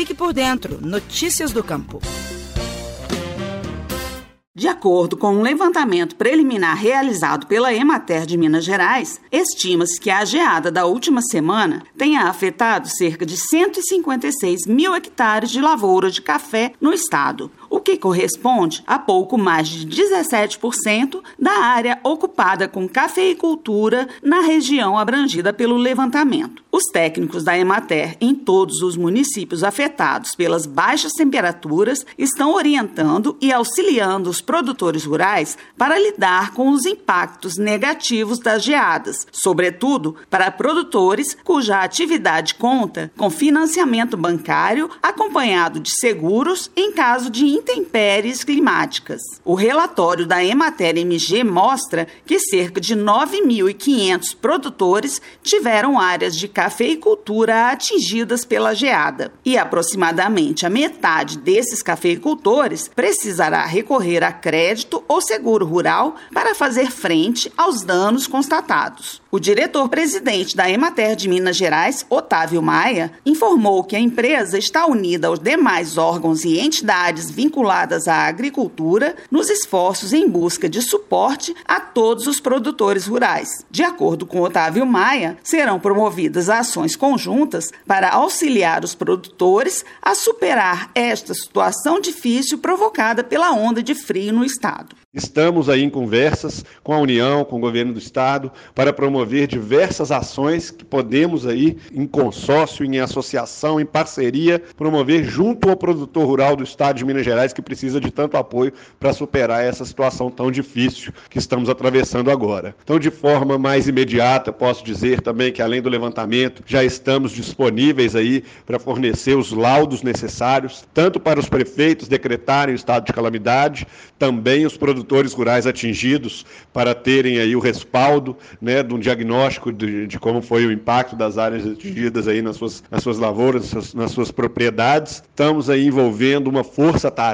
Fique por dentro. Notícias do Campo. De acordo com um levantamento preliminar realizado pela Emater de Minas Gerais, estima-se que a geada da última semana tenha afetado cerca de 156 mil hectares de lavoura de café no estado, o que corresponde a pouco mais de 17% da área ocupada com cafeicultura na região abrangida pelo levantamento. Os técnicos da Emater em todos os municípios afetados pelas baixas temperaturas estão orientando e auxiliando os produtores rurais para lidar com os impactos negativos das geadas, sobretudo para produtores cuja atividade conta com financiamento bancário acompanhado de seguros em caso de intempéries climáticas. O relatório da Emater MG mostra que cerca de 9.500 produtores tiveram áreas de cafeicultura atingidas pela geada e aproximadamente a metade desses cafeicultores precisará recorrer a crédito ou seguro rural para fazer frente aos danos constatados. O diretor-presidente da Emater de Minas Gerais, Otávio Maia, informou que a empresa está unida aos demais órgãos e entidades vinculadas à agricultura nos esforços em busca de suporte a todos os produtores rurais. De acordo com Otávio Maia, serão promovidas ações conjuntas para auxiliar os produtores a superar esta situação difícil provocada pela onda de frio no estado. Estamos aí em conversas com a União, com o governo do estado, para promover diversas ações que podemos aí, em consórcio, em associação, em parceria, promover junto ao produtor rural do estado de Minas Gerais, que precisa de tanto apoio para superar essa situação tão difícil que estamos atravessando agora. Então, de forma mais imediata, posso dizer também que, além do levantamento, já estamos disponíveis aí para fornecer os laudos necessários, tanto para os prefeitos decretarem o estado de calamidade, também os produtores produtores rurais atingidos para terem aí o respaldo né, de um diagnóstico de, de como foi o impacto das áreas atingidas aí nas suas, nas suas lavouras, nas suas, nas suas propriedades. Estamos aí envolvendo uma força-tarefa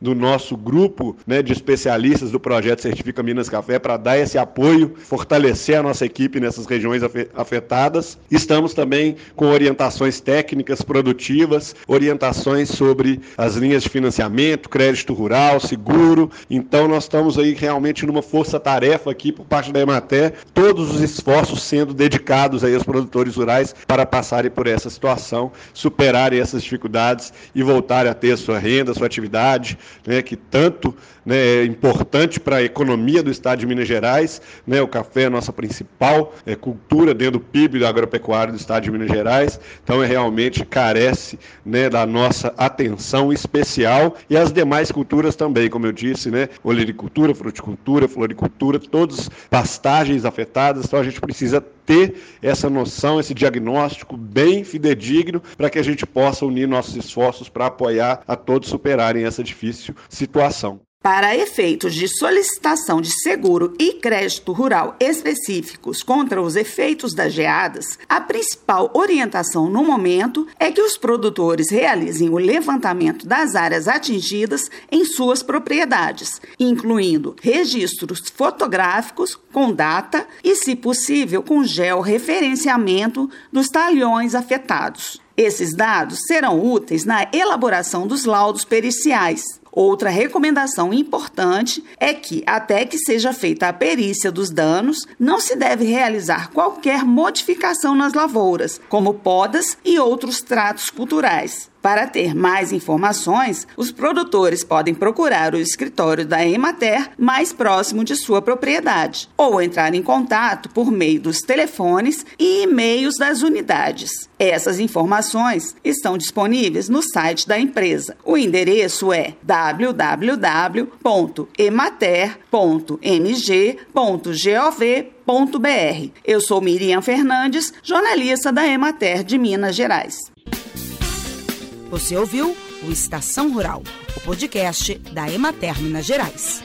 do nosso grupo né, de especialistas do projeto Certifica Minas Café para dar esse apoio, fortalecer a nossa equipe nessas regiões afetadas. Estamos também com orientações técnicas produtivas, orientações sobre as linhas de financiamento, crédito rural, seguro. Então, então nós estamos aí realmente numa força-tarefa aqui por parte da Emater, todos os esforços sendo dedicados aí aos produtores rurais para passarem por essa situação, superarem essas dificuldades e voltarem a ter a sua renda, a sua atividade, né, que tanto né, é importante para a economia do estado de Minas Gerais. Né, o café é a nossa principal é, cultura dentro do PIB do agropecuário do estado de Minas Gerais. Então, é realmente carece né, da nossa atenção especial e as demais culturas também, como eu disse, né, olericultura, fruticultura, floricultura, todas pastagens afetadas. Então, a gente precisa ter essa noção, esse diagnóstico bem fidedigno para que a gente possa unir nossos esforços para apoiar a todos superarem essa difícil situação. Para efeitos de solicitação de seguro e crédito rural específicos contra os efeitos das geadas, a principal orientação no momento é que os produtores realizem o levantamento das áreas atingidas em suas propriedades, incluindo registros fotográficos com data e, se possível, com georreferenciamento dos talhões afetados. Esses dados serão úteis na elaboração dos laudos periciais, Outra recomendação importante é que, até que seja feita a perícia dos danos, não se deve realizar qualquer modificação nas lavouras, como podas e outros tratos culturais. Para ter mais informações, os produtores podem procurar o escritório da Emater mais próximo de sua propriedade ou entrar em contato por meio dos telefones e e-mails das unidades. Essas informações estão disponíveis no site da empresa. O endereço é www.emater.mg.gov.br. Eu sou Miriam Fernandes, jornalista da Emater de Minas Gerais. Você ouviu o Estação Rural, o podcast da Emater Minas Gerais.